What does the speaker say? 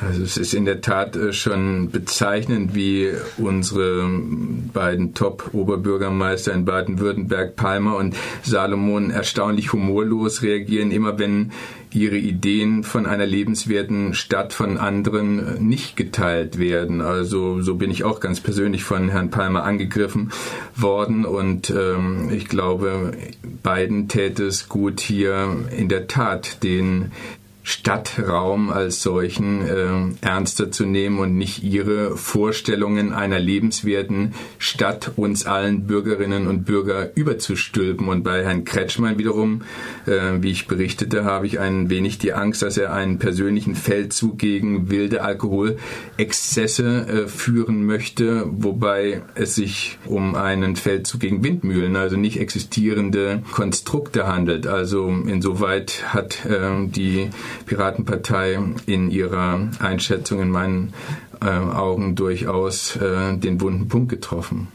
Also es ist in der Tat äh, schon bezeichnend, wie unsere beiden Top-Oberbürgermeister in Baden-Württemberg, Palmer und Salomon, erstaunlich humorlos reagieren, immer wenn ihre Ideen von einer lebenswerten Stadt von anderen nicht geteilt werden. Also so bin ich auch ganz persönlich von Herrn Palmer angegriffen worden und ähm, ich glaube, beiden täte es gut, hier in der Tat den Stadtraum als solchen äh, ernster zu nehmen und nicht ihre Vorstellungen einer lebenswerten Stadt uns allen Bürgerinnen und Bürger überzustülpen. Und bei Herrn Kretschmann wiederum, äh, wie ich berichtete, habe ich ein wenig die Angst, dass er einen persönlichen Feldzug gegen wilde Alkoholexzesse äh, führen möchte, wobei es sich um einen Feldzug gegen Windmühlen, also nicht existierende Konstrukte handelt. Also insoweit hat äh, die Piratenpartei in ihrer Einschätzung in meinen äh, Augen durchaus äh, den wunden Punkt getroffen.